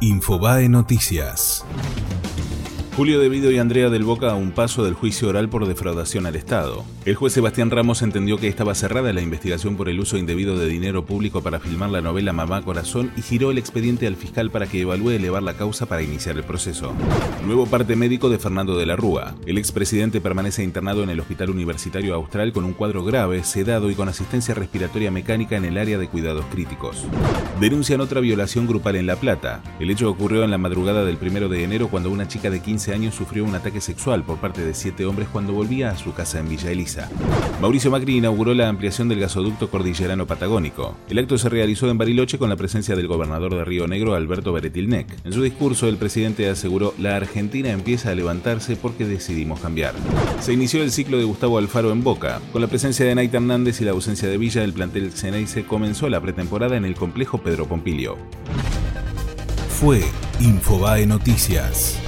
Infobae Noticias. Julio Devido y Andrea del Boca a un paso del juicio oral por defraudación al Estado. El juez Sebastián Ramos entendió que estaba cerrada la investigación por el uso indebido de dinero público para filmar la novela Mamá Corazón y giró el expediente al fiscal para que evalúe elevar la causa para iniciar el proceso. Nuevo parte médico de Fernando de la Rúa. El expresidente permanece internado en el Hospital Universitario Austral con un cuadro grave, sedado y con asistencia respiratoria mecánica en el área de cuidados críticos. Denuncian otra violación grupal en La Plata. El hecho ocurrió en la madrugada del 1 de enero cuando una chica de 15 años sufrió un ataque sexual por parte de siete hombres cuando volvía a su casa en Villa Elisa. Mauricio Macri inauguró la ampliación del gasoducto cordillerano patagónico. El acto se realizó en Bariloche con la presencia del gobernador de Río Negro, Alberto Beretilnec. En su discurso, el presidente aseguró, la Argentina empieza a levantarse porque decidimos cambiar. Se inició el ciclo de Gustavo Alfaro en Boca. Con la presencia de Naita Hernández y la ausencia de Villa, el plantel Ceneice comenzó la pretemporada en el complejo Pedro Pompilio. Fue Infobae Noticias.